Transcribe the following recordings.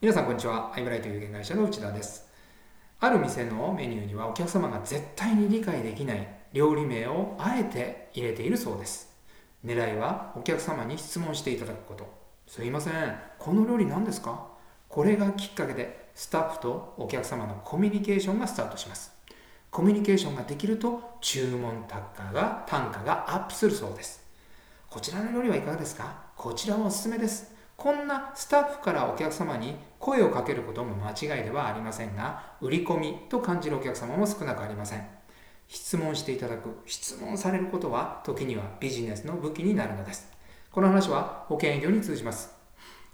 皆さんこんにちは。アイブライト有限会社の内田です。ある店のメニューにはお客様が絶対に理解できない料理名をあえて入れているそうです。狙いはお客様に質問していただくこと。すいません、この料理何ですか？これがきっかけでスタッフとお客様のコミュニケーションがスタートします。コミュニケーションができると注文単価が単価がアップするそうです。こちらの料理はいかがですか？こちらはおすすめです。こんなスタッフからお客様に声をかけることも間違いではありませんが、売り込みと感じるお客様も少なくありません。質問していただく、質問されることは時にはビジネスの武器になるのです。この話は保険営業に通じます。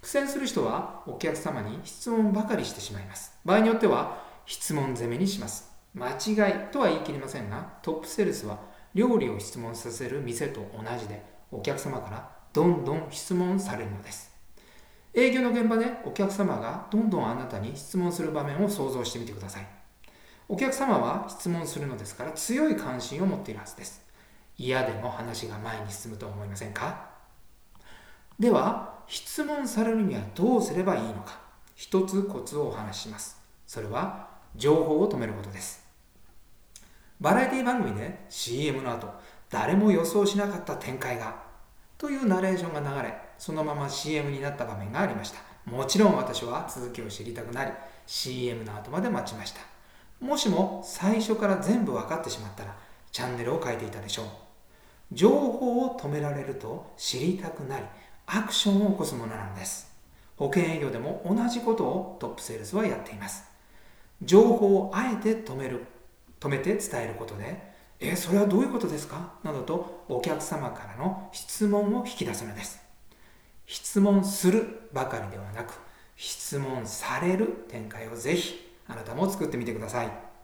苦戦する人はお客様に質問ばかりしてしまいます。場合によっては質問攻めにします。間違いとは言い切りませんが、トップセールスは料理を質問させる店と同じで、お客様からどんどん質問されるのです。営業の現場でお客様がどんどんあなたに質問する場面を想像してみてください。お客様は質問するのですから強い関心を持っているはずです。嫌でも話が前に進むと思いませんか？では、質問されるにはどうすればいいのか、一つコツをお話しします。それは、情報を止めることです。バラエティ番組で CM の後、誰も予想しなかった展開がというナレーションが流れ、そのまま CM になった場面がありました。もちろん私は続きを知りたくなり、CM の後まで待ちました。もしも最初から全部分かってしまったら、チャンネルを変えていたでしょう。情報を止められると知りたくなり、アクションを起こすものなのです。保険営業でも同じことをトップセールスはやっています。情報をあえて止める、止めて伝えることで、えそれはどういうことですか？などとお客様からの質問を引き出すのです。質問するばかりではなく、質問される展開をぜひあなたも作ってみてください。